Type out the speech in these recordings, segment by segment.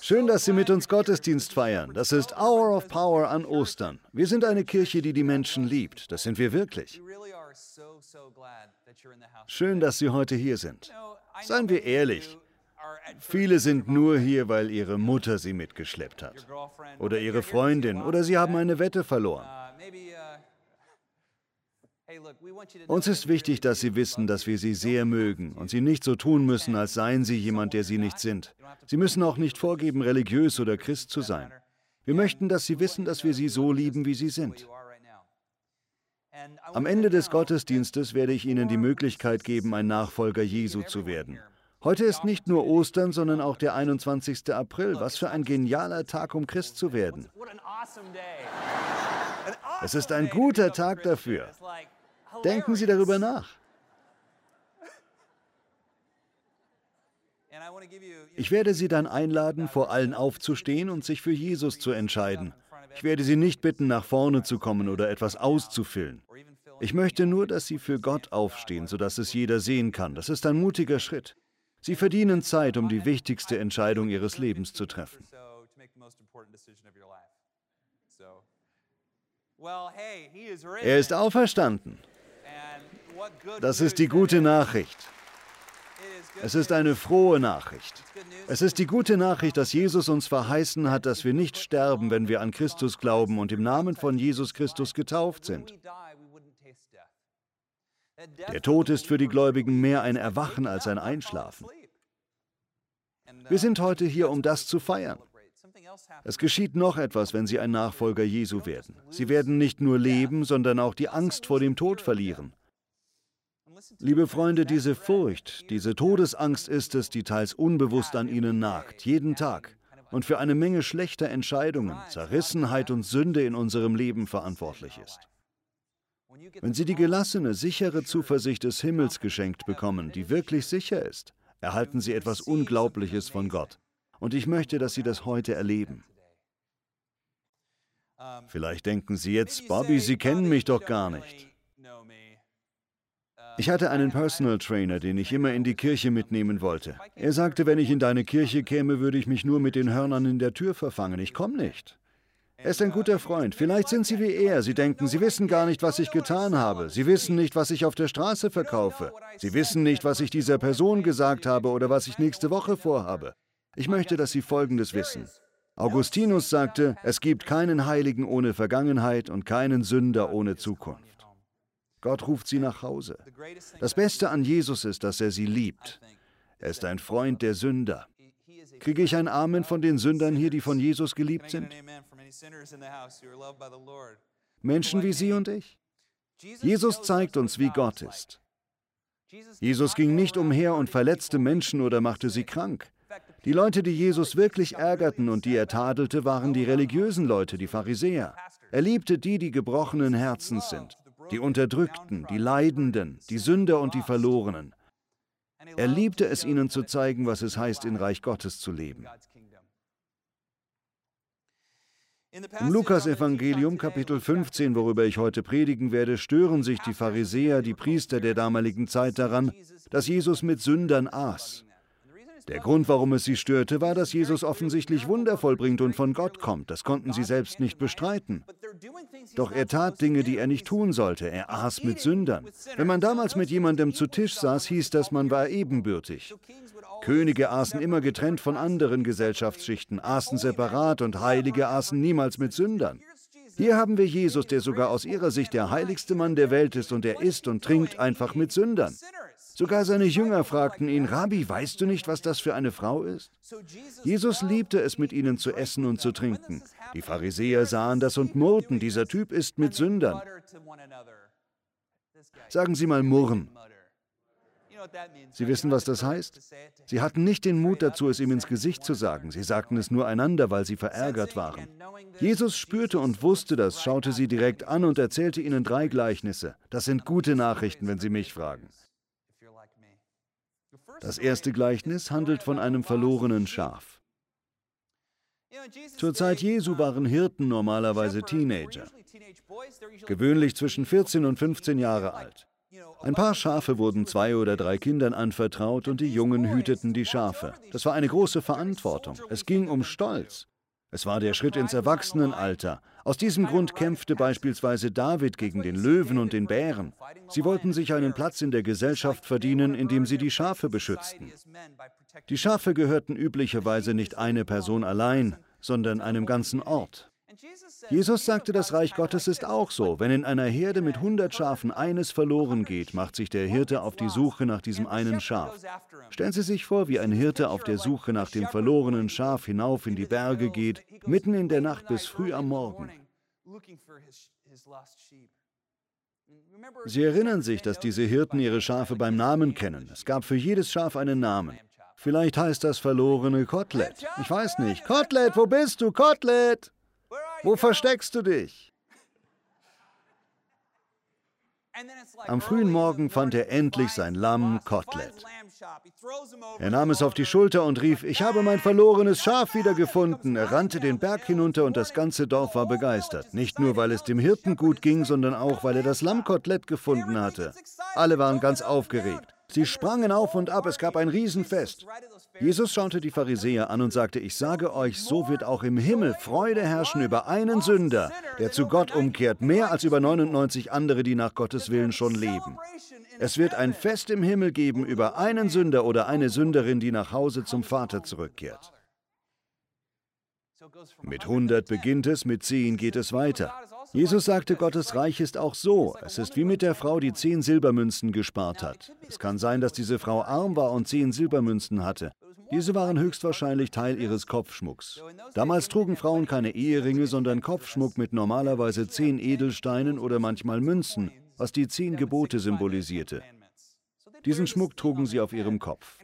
Schön, dass Sie mit uns Gottesdienst feiern. Das ist Hour of Power an Ostern. Wir sind eine Kirche, die die Menschen liebt. Das sind wir wirklich. Schön, dass Sie heute hier sind. Seien wir ehrlich. Viele sind nur hier, weil ihre Mutter sie mitgeschleppt hat. Oder ihre Freundin. Oder sie haben eine Wette verloren. Uns ist wichtig, dass Sie wissen, dass wir Sie sehr mögen und Sie nicht so tun müssen, als seien Sie jemand, der Sie nicht sind. Sie müssen auch nicht vorgeben, religiös oder Christ zu sein. Wir möchten, dass Sie wissen, dass wir Sie so lieben, wie Sie sind. Am Ende des Gottesdienstes werde ich Ihnen die Möglichkeit geben, ein Nachfolger Jesu zu werden. Heute ist nicht nur Ostern, sondern auch der 21. April. Was für ein genialer Tag, um Christ zu werden. Es ist ein guter Tag dafür. Denken Sie darüber nach. Ich werde Sie dann einladen, vor allen aufzustehen und sich für Jesus zu entscheiden. Ich werde Sie nicht bitten, nach vorne zu kommen oder etwas auszufüllen. Ich möchte nur, dass Sie für Gott aufstehen, sodass es jeder sehen kann. Das ist ein mutiger Schritt. Sie verdienen Zeit, um die wichtigste Entscheidung Ihres Lebens zu treffen. Er ist auferstanden. Das ist die gute Nachricht. Es ist eine frohe Nachricht. Es ist die gute Nachricht, dass Jesus uns verheißen hat, dass wir nicht sterben, wenn wir an Christus glauben und im Namen von Jesus Christus getauft sind. Der Tod ist für die Gläubigen mehr ein Erwachen als ein Einschlafen. Wir sind heute hier, um das zu feiern. Es geschieht noch etwas, wenn Sie ein Nachfolger Jesu werden. Sie werden nicht nur leben, sondern auch die Angst vor dem Tod verlieren. Liebe Freunde, diese Furcht, diese Todesangst ist es, die teils unbewusst an ihnen nagt, jeden Tag und für eine Menge schlechter Entscheidungen, Zerrissenheit und Sünde in unserem Leben verantwortlich ist. Wenn Sie die gelassene, sichere Zuversicht des Himmels geschenkt bekommen, die wirklich sicher ist, erhalten Sie etwas Unglaubliches von Gott. Und ich möchte, dass Sie das heute erleben. Vielleicht denken Sie jetzt, Bobby, Sie kennen mich doch gar nicht. Ich hatte einen Personal Trainer, den ich immer in die Kirche mitnehmen wollte. Er sagte, wenn ich in deine Kirche käme, würde ich mich nur mit den Hörnern in der Tür verfangen. Ich komme nicht. Er ist ein guter Freund. Vielleicht sind Sie wie er. Sie denken, Sie wissen gar nicht, was ich getan habe. Sie wissen nicht, was ich auf der Straße verkaufe. Sie wissen nicht, was ich dieser Person gesagt habe oder was ich nächste Woche vorhabe. Ich möchte, dass Sie Folgendes wissen. Augustinus sagte, es gibt keinen Heiligen ohne Vergangenheit und keinen Sünder ohne Zukunft. Gott ruft sie nach Hause. Das Beste an Jesus ist, dass er sie liebt. Er ist ein Freund der Sünder. Kriege ich ein Amen von den Sündern hier, die von Jesus geliebt sind? Menschen wie Sie und ich. Jesus zeigt uns, wie Gott ist. Jesus ging nicht umher und verletzte Menschen oder machte sie krank. Die Leute, die Jesus wirklich ärgerten und die er tadelte, waren die religiösen Leute, die Pharisäer. Er liebte die, die gebrochenen Herzens sind die Unterdrückten, die Leidenden, die Sünder und die Verlorenen. Er liebte es ihnen zu zeigen, was es heißt, in Reich Gottes zu leben. Im Lukas-Evangelium, Kapitel 15, worüber ich heute predigen werde, stören sich die Pharisäer, die Priester der damaligen Zeit daran, dass Jesus mit Sündern aß. Der Grund, warum es sie störte, war, dass Jesus offensichtlich Wunder vollbringt und von Gott kommt. Das konnten sie selbst nicht bestreiten. Doch er tat Dinge, die er nicht tun sollte. Er aß mit Sündern. Wenn man damals mit jemandem zu Tisch saß, hieß das, man war ebenbürtig. Könige aßen immer getrennt von anderen Gesellschaftsschichten, aßen separat und Heilige aßen niemals mit Sündern. Hier haben wir Jesus, der sogar aus ihrer Sicht der heiligste Mann der Welt ist und er isst und trinkt einfach mit Sündern. Sogar seine Jünger fragten ihn, Rabbi, weißt du nicht, was das für eine Frau ist? Jesus liebte es, mit ihnen zu essen und zu trinken. Die Pharisäer sahen das und murrten, dieser Typ ist mit Sündern. Sagen Sie mal murren. Sie wissen, was das heißt? Sie hatten nicht den Mut dazu, es ihm ins Gesicht zu sagen. Sie sagten es nur einander, weil sie verärgert waren. Jesus spürte und wusste das, schaute sie direkt an und erzählte ihnen drei Gleichnisse. Das sind gute Nachrichten, wenn Sie mich fragen. Das erste Gleichnis handelt von einem verlorenen Schaf. Zur Zeit Jesu waren Hirten normalerweise Teenager, gewöhnlich zwischen 14 und 15 Jahre alt. Ein paar Schafe wurden zwei oder drei Kindern anvertraut und die Jungen hüteten die Schafe. Das war eine große Verantwortung. Es ging um Stolz. Es war der Schritt ins Erwachsenenalter. Aus diesem Grund kämpfte beispielsweise David gegen den Löwen und den Bären. Sie wollten sich einen Platz in der Gesellschaft verdienen, indem sie die Schafe beschützten. Die Schafe gehörten üblicherweise nicht eine Person allein, sondern einem ganzen Ort. Jesus sagte, das Reich Gottes ist auch so. Wenn in einer Herde mit 100 Schafen eines verloren geht, macht sich der Hirte auf die Suche nach diesem einen Schaf. Stellen Sie sich vor, wie ein Hirte auf der Suche nach dem verlorenen Schaf hinauf in die Berge geht, mitten in der Nacht bis früh am Morgen. Sie erinnern sich, dass diese Hirten ihre Schafe beim Namen kennen. Es gab für jedes Schaf einen Namen. Vielleicht heißt das verlorene Kotelett. Ich weiß nicht. Kotelett, wo bist du, Kotelett? Wo versteckst du dich? Am frühen Morgen fand er endlich sein Lamm Kotelett. Er nahm es auf die Schulter und rief, ich habe mein verlorenes Schaf wiedergefunden. Er rannte den Berg hinunter und das ganze Dorf war begeistert. Nicht nur, weil es dem Hirten gut ging, sondern auch, weil er das Lammkotelett gefunden hatte. Alle waren ganz aufgeregt. Sie sprangen auf und ab, es gab ein Riesenfest. Jesus schaute die Pharisäer an und sagte, ich sage euch, so wird auch im Himmel Freude herrschen über einen Sünder, der zu Gott umkehrt, mehr als über 99 andere, die nach Gottes Willen schon leben. Es wird ein Fest im Himmel geben über einen Sünder oder eine Sünderin, die nach Hause zum Vater zurückkehrt. Mit 100 beginnt es, mit 10 geht es weiter. Jesus sagte, Gottes Reich ist auch so. Es ist wie mit der Frau, die zehn Silbermünzen gespart hat. Es kann sein, dass diese Frau arm war und zehn Silbermünzen hatte. Diese waren höchstwahrscheinlich Teil ihres Kopfschmucks. Damals trugen Frauen keine Eheringe, sondern Kopfschmuck mit normalerweise zehn Edelsteinen oder manchmal Münzen, was die zehn Gebote symbolisierte. Diesen Schmuck trugen sie auf ihrem Kopf.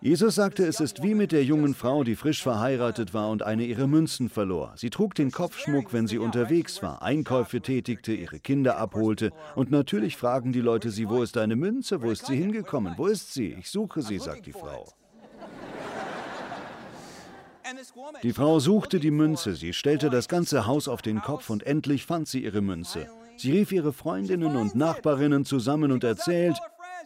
Jesus sagte, es ist wie mit der jungen Frau, die frisch verheiratet war und eine ihrer Münzen verlor. Sie trug den Kopfschmuck, wenn sie unterwegs war, Einkäufe tätigte, ihre Kinder abholte. Und natürlich fragen die Leute sie, wo ist deine Münze? Wo ist sie hingekommen? Wo ist sie? Ich suche sie, sagt die Frau. Die Frau suchte die Münze, sie stellte das ganze Haus auf den Kopf und endlich fand sie ihre Münze. Sie rief ihre Freundinnen und Nachbarinnen zusammen und erzählt,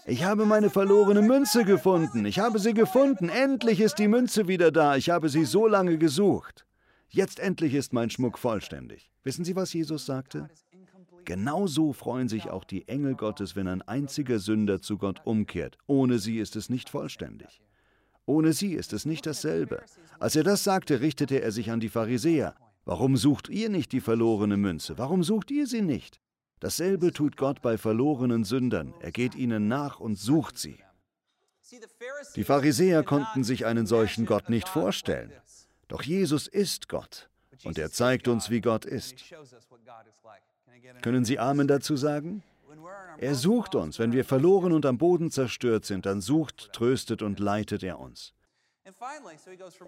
ich habe meine verlorene Münze gefunden. Ich habe sie gefunden. Endlich ist die Münze wieder da. Ich habe sie so lange gesucht. Jetzt endlich ist mein Schmuck vollständig. Wissen Sie, was Jesus sagte? Genauso freuen sich auch die Engel Gottes, wenn ein einziger Sünder zu Gott umkehrt. Ohne sie ist es nicht vollständig. Ohne sie ist es nicht dasselbe. Als er das sagte, richtete er sich an die Pharisäer. Warum sucht ihr nicht die verlorene Münze? Warum sucht ihr sie nicht? Dasselbe tut Gott bei verlorenen Sündern. Er geht ihnen nach und sucht sie. Die Pharisäer konnten sich einen solchen Gott nicht vorstellen. Doch Jesus ist Gott und er zeigt uns, wie Gott ist. Können Sie Amen dazu sagen? Er sucht uns. Wenn wir verloren und am Boden zerstört sind, dann sucht, tröstet und leitet er uns.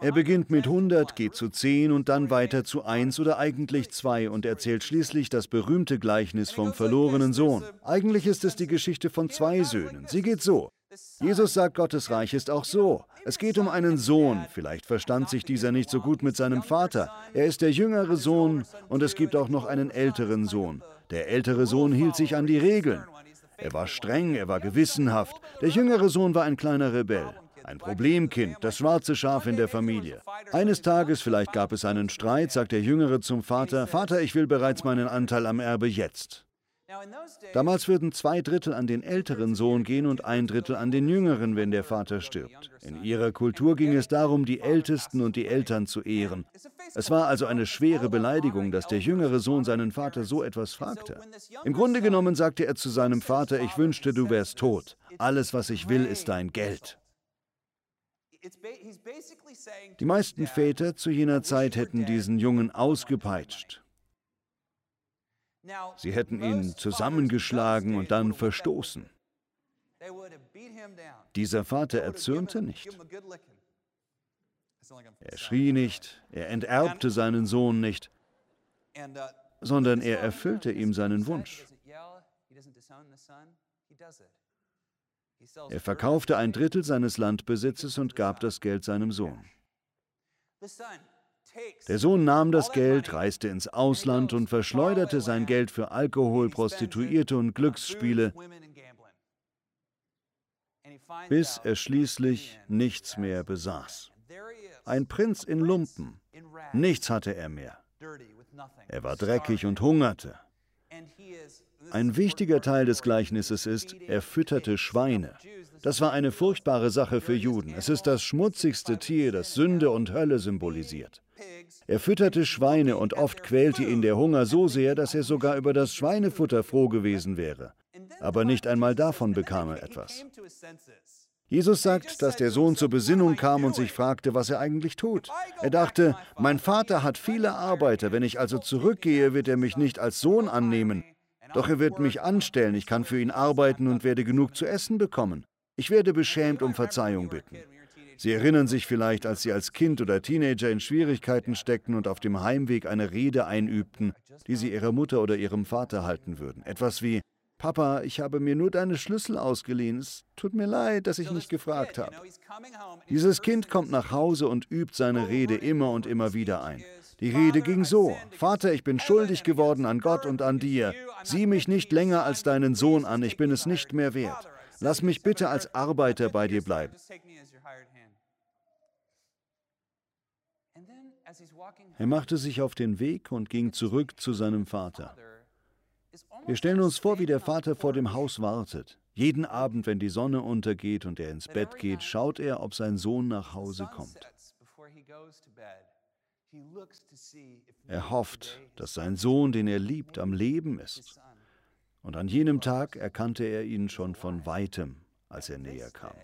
Er beginnt mit 100, geht zu 10 und dann weiter zu 1 oder eigentlich 2 und erzählt schließlich das berühmte Gleichnis vom verlorenen Sohn. Eigentlich ist es die Geschichte von zwei Söhnen. Sie geht so. Jesus sagt, Gottes Reich ist auch so. Es geht um einen Sohn. Vielleicht verstand sich dieser nicht so gut mit seinem Vater. Er ist der jüngere Sohn und es gibt auch noch einen älteren Sohn. Der ältere Sohn hielt sich an die Regeln. Er war streng, er war gewissenhaft. Der jüngere Sohn war ein kleiner Rebell. Ein Problemkind, das schwarze Schaf in der Familie. Eines Tages, vielleicht gab es einen Streit, sagt der Jüngere zum Vater, Vater, ich will bereits meinen Anteil am Erbe jetzt. Damals würden zwei Drittel an den älteren Sohn gehen und ein Drittel an den jüngeren, wenn der Vater stirbt. In ihrer Kultur ging es darum, die Ältesten und die Eltern zu ehren. Es war also eine schwere Beleidigung, dass der jüngere Sohn seinen Vater so etwas fragte. Im Grunde genommen sagte er zu seinem Vater, ich wünschte, du wärst tot. Alles, was ich will, ist dein Geld. Die meisten Väter zu jener Zeit hätten diesen Jungen ausgepeitscht. Sie hätten ihn zusammengeschlagen und dann verstoßen. Dieser Vater erzürnte nicht. Er schrie nicht, er enterbte seinen Sohn nicht, uh, sondern er erfüllte ihm seinen Wunsch. Er verkaufte ein Drittel seines Landbesitzes und gab das Geld seinem Sohn. Der Sohn nahm das Geld, reiste ins Ausland und verschleuderte sein Geld für Alkohol, Prostituierte und Glücksspiele. bis er schließlich nichts mehr besaß. Ein Prinz in Lumpen. Nichts hatte er mehr. Er war dreckig und hungerte. Ein wichtiger Teil des Gleichnisses ist, er fütterte Schweine. Das war eine furchtbare Sache für Juden. Es ist das schmutzigste Tier, das Sünde und Hölle symbolisiert. Er fütterte Schweine und oft quälte ihn der Hunger so sehr, dass er sogar über das Schweinefutter froh gewesen wäre. Aber nicht einmal davon bekam er etwas. Jesus sagt, dass der Sohn zur Besinnung kam und sich fragte, was er eigentlich tut. Er dachte, mein Vater hat viele Arbeiter, wenn ich also zurückgehe, wird er mich nicht als Sohn annehmen. Doch er wird mich anstellen, ich kann für ihn arbeiten und werde genug zu essen bekommen. Ich werde beschämt um Verzeihung bitten. Sie erinnern sich vielleicht, als Sie als Kind oder Teenager in Schwierigkeiten steckten und auf dem Heimweg eine Rede einübten, die Sie Ihrer Mutter oder Ihrem Vater halten würden. Etwas wie, Papa, ich habe mir nur deine Schlüssel ausgeliehen. Es tut mir leid, dass ich nicht gefragt habe. Dieses Kind kommt nach Hause und übt seine Rede immer und immer wieder ein. Die Rede ging so, Vater, ich bin schuldig geworden an Gott und an dir. Sieh mich nicht länger als deinen Sohn an, ich bin es nicht mehr wert. Lass mich bitte als Arbeiter bei dir bleiben. Er machte sich auf den Weg und ging zurück zu seinem Vater. Wir stellen uns vor, wie der Vater vor dem Haus wartet. Jeden Abend, wenn die Sonne untergeht und er ins Bett geht, schaut er, ob sein Sohn nach Hause kommt. Er hofft, dass sein Sohn, den er liebt, am Leben ist. Und an jenem Tag erkannte er ihn schon von weitem, als er näher kam.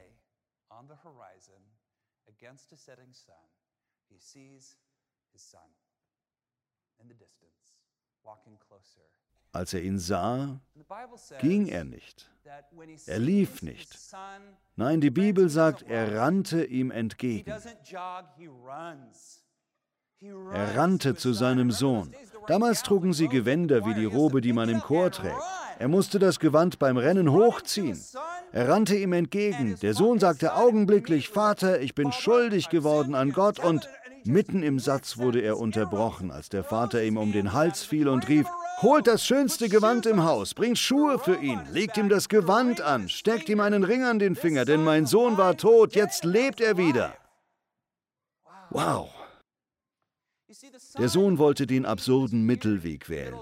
Als er ihn sah, ging er nicht. Er lief nicht. Nein, die Bibel sagt, er rannte ihm entgegen. Er rannte zu seinem Sohn. Damals trugen sie Gewänder wie die Robe, die man im Chor trägt. Er musste das Gewand beim Rennen hochziehen. Er rannte ihm entgegen. Der Sohn sagte augenblicklich, Vater, ich bin schuldig geworden an Gott und mitten im Satz wurde er unterbrochen, als der Vater ihm um den Hals fiel und rief, Holt das schönste Gewand im Haus, bringt Schuhe für ihn, legt ihm das Gewand an, steckt ihm einen Ring an den Finger, denn mein Sohn war tot, jetzt lebt er wieder. Wow. Der Sohn wollte den absurden Mittelweg wählen.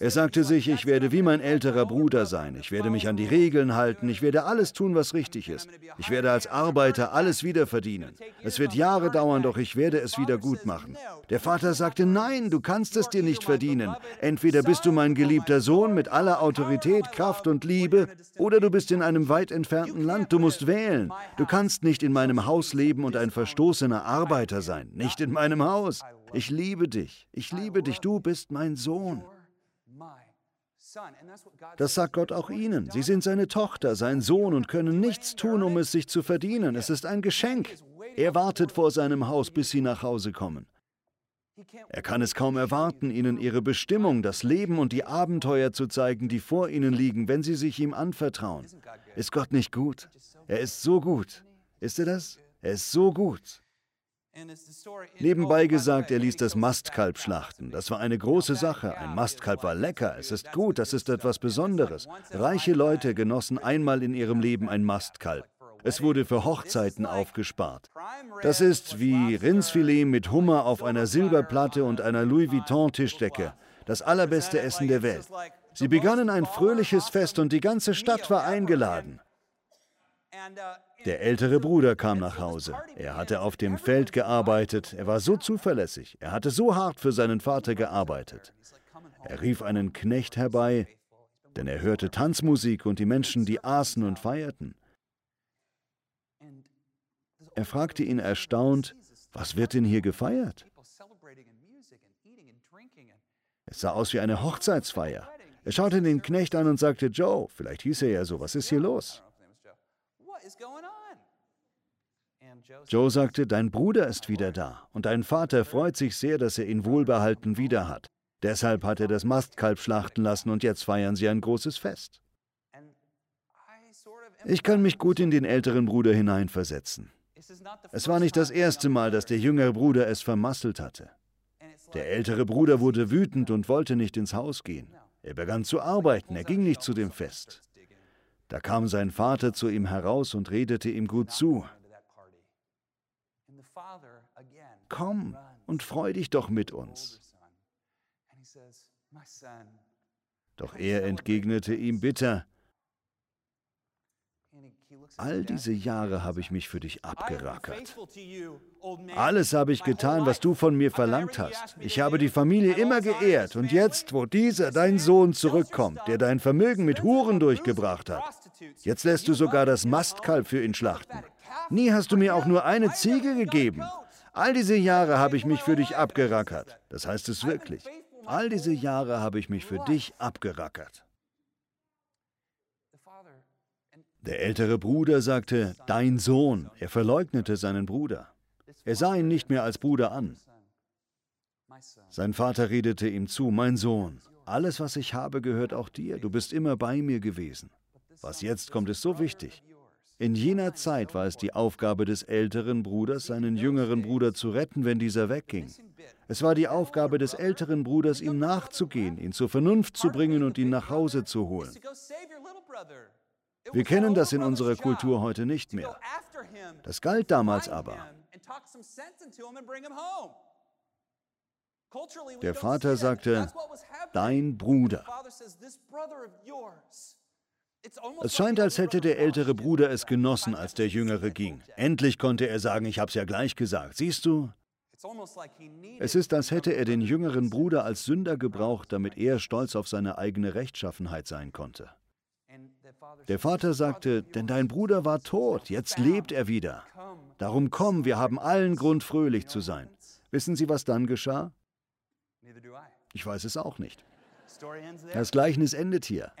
Er sagte sich, ich werde wie mein älterer Bruder sein, ich werde mich an die Regeln halten, ich werde alles tun, was richtig ist. Ich werde als Arbeiter alles wieder verdienen. Es wird Jahre dauern, doch ich werde es wieder gut machen. Der Vater sagte, nein, du kannst es dir nicht verdienen. Entweder bist du mein geliebter Sohn mit aller Autorität, Kraft und Liebe, oder du bist in einem weit entfernten Land, du musst wählen. Du kannst nicht in meinem Haus leben und ein verstoßener Arbeiter sein, nicht in meinem Haus. Ich liebe dich, ich liebe dich, du bist mein Sohn. Das sagt Gott auch ihnen. Sie sind seine Tochter, sein Sohn und können nichts tun, um es sich zu verdienen. Es ist ein Geschenk. Er wartet vor seinem Haus, bis sie nach Hause kommen. Er kann es kaum erwarten, ihnen ihre Bestimmung, das Leben und die Abenteuer zu zeigen, die vor ihnen liegen, wenn sie sich ihm anvertrauen. Ist Gott nicht gut? Er ist so gut. Ist er das? Er ist so gut. Nebenbei gesagt, er ließ das Mastkalb schlachten. Das war eine große Sache. Ein Mastkalb war lecker, es ist gut, das ist etwas Besonderes. Reiche Leute genossen einmal in ihrem Leben ein Mastkalb. Es wurde für Hochzeiten aufgespart. Das ist wie Rindsfilet mit Hummer auf einer Silberplatte und einer Louis Vuitton-Tischdecke. Das allerbeste Essen der Welt. Sie begannen ein fröhliches Fest und die ganze Stadt war eingeladen. Der ältere Bruder kam nach Hause. Er hatte auf dem Feld gearbeitet. Er war so zuverlässig. Er hatte so hart für seinen Vater gearbeitet. Er rief einen Knecht herbei, denn er hörte Tanzmusik und die Menschen, die aßen und feierten. Er fragte ihn erstaunt, was wird denn hier gefeiert? Es sah aus wie eine Hochzeitsfeier. Er schaute den Knecht an und sagte, Joe, vielleicht hieß er ja so, was ist hier los? Joe sagte, dein Bruder ist wieder da und dein Vater freut sich sehr, dass er ihn wohlbehalten wieder hat. Deshalb hat er das Mastkalb schlachten lassen und jetzt feiern sie ein großes Fest. Ich kann mich gut in den älteren Bruder hineinversetzen. Es war nicht das erste Mal, dass der jüngere Bruder es vermasselt hatte. Der ältere Bruder wurde wütend und wollte nicht ins Haus gehen. Er begann zu arbeiten, er ging nicht zu dem Fest. Da kam sein Vater zu ihm heraus und redete ihm gut zu. Komm und freu dich doch mit uns. Doch er entgegnete ihm bitter, All diese Jahre habe ich mich für dich abgerackert. Alles habe ich getan, was du von mir verlangt hast. Ich habe die Familie immer geehrt. Und jetzt, wo dieser, dein Sohn, zurückkommt, der dein Vermögen mit Huren durchgebracht hat, jetzt lässt du sogar das Mastkalb für ihn schlachten. Nie hast du mir auch nur eine Ziege gegeben. All diese Jahre habe ich mich für dich abgerackert. Das heißt es wirklich. All diese Jahre habe ich mich für dich abgerackert. Der ältere Bruder sagte, dein Sohn. Er verleugnete seinen Bruder. Er sah ihn nicht mehr als Bruder an. Sein Vater redete ihm zu, mein Sohn, alles, was ich habe, gehört auch dir. Du bist immer bei mir gewesen. Was jetzt kommt, ist so wichtig. In jener Zeit war es die Aufgabe des älteren Bruders, seinen jüngeren Bruder zu retten, wenn dieser wegging. Es war die Aufgabe des älteren Bruders, ihm nachzugehen, ihn zur Vernunft zu bringen und ihn nach Hause zu holen. Wir kennen das in unserer Kultur heute nicht mehr. Das galt damals aber. Der Vater sagte, dein Bruder. Es scheint, als hätte der ältere Bruder es genossen, als der jüngere ging. Endlich konnte er sagen, ich hab's ja gleich gesagt. Siehst du? Es ist, als hätte er den jüngeren Bruder als Sünder gebraucht, damit er stolz auf seine eigene Rechtschaffenheit sein konnte. Der Vater sagte, denn dein Bruder war tot, jetzt lebt er wieder. Darum komm, wir haben allen Grund, fröhlich zu sein. Wissen Sie, was dann geschah? Ich weiß es auch nicht. Das Gleichnis endet hier.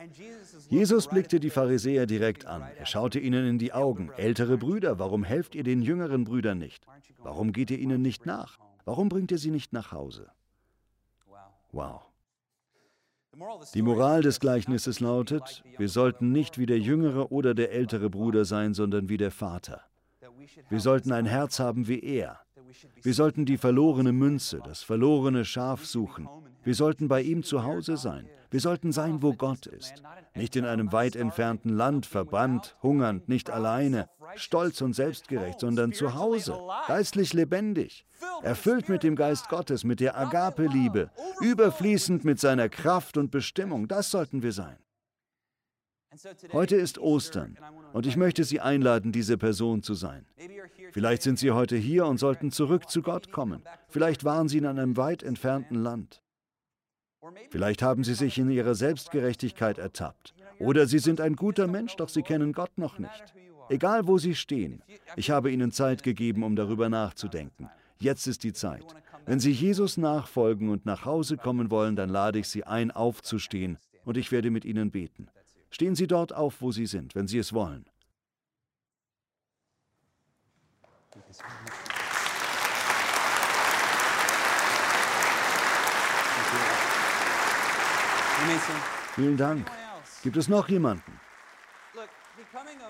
Jesus blickte die Pharisäer direkt an. Er schaute ihnen in die Augen. Ältere Brüder, warum helft ihr den jüngeren Brüdern nicht? Warum geht ihr ihnen nicht nach? Warum bringt ihr sie nicht nach Hause? Wow. Die Moral des Gleichnisses lautet, wir sollten nicht wie der jüngere oder der ältere Bruder sein, sondern wie der Vater. Wir sollten ein Herz haben wie er. Wir sollten die verlorene Münze, das verlorene Schaf suchen. Wir sollten bei ihm zu Hause sein. Wir sollten sein, wo Gott ist. Nicht in einem weit entfernten Land, verbannt, hungernd, nicht alleine, stolz und selbstgerecht, sondern zu Hause, geistlich lebendig, erfüllt mit dem Geist Gottes, mit der Agape-Liebe, überfließend mit seiner Kraft und Bestimmung. Das sollten wir sein. Heute ist Ostern und ich möchte Sie einladen, diese Person zu sein. Vielleicht sind Sie heute hier und sollten zurück zu Gott kommen. Vielleicht waren Sie in einem weit entfernten Land. Vielleicht haben Sie sich in Ihrer Selbstgerechtigkeit ertappt. Oder Sie sind ein guter Mensch, doch Sie kennen Gott noch nicht. Egal wo Sie stehen, ich habe Ihnen Zeit gegeben, um darüber nachzudenken. Jetzt ist die Zeit. Wenn Sie Jesus nachfolgen und nach Hause kommen wollen, dann lade ich Sie ein, aufzustehen und ich werde mit Ihnen beten. Stehen Sie dort auf, wo Sie sind, wenn Sie es wollen. Vielen Dank. Gibt es noch jemanden?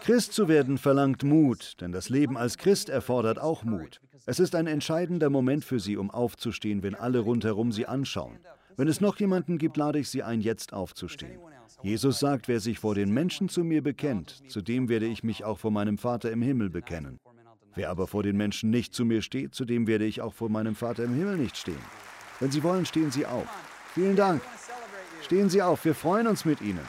Christ zu werden verlangt Mut, denn das Leben als Christ erfordert auch Mut. Es ist ein entscheidender Moment für Sie, um aufzustehen, wenn alle rundherum Sie anschauen. Wenn es noch jemanden gibt, lade ich Sie ein, jetzt aufzustehen. Jesus sagt, wer sich vor den Menschen zu mir bekennt, zu dem werde ich mich auch vor meinem Vater im Himmel bekennen. Wer aber vor den Menschen nicht zu mir steht, zu dem werde ich auch vor meinem Vater im Himmel nicht stehen. Wenn Sie wollen, stehen Sie auf. Vielen Dank. Stehen Sie auf, wir freuen uns mit Ihnen.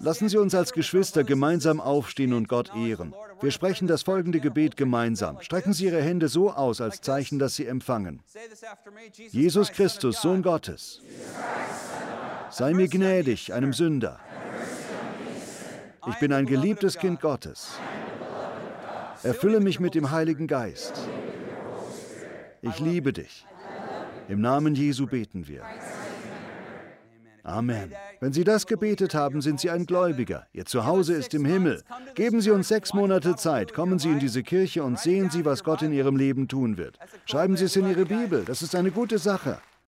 Lassen Sie uns als Geschwister gemeinsam aufstehen und Gott ehren. Wir sprechen das folgende Gebet gemeinsam. Strecken Sie Ihre Hände so aus als Zeichen, dass Sie empfangen. Jesus Christus, Sohn Gottes, sei mir gnädig, einem Sünder. Ich bin ein geliebtes Kind Gottes. Erfülle mich mit dem Heiligen Geist. Ich liebe dich. Im Namen Jesu beten wir. Amen. Wenn Sie das gebetet haben, sind Sie ein Gläubiger. Ihr Zuhause ist im Himmel. Geben Sie uns sechs Monate Zeit. Kommen Sie in diese Kirche und sehen Sie, was Gott in Ihrem Leben tun wird. Schreiben Sie es in Ihre Bibel. Das ist eine gute Sache.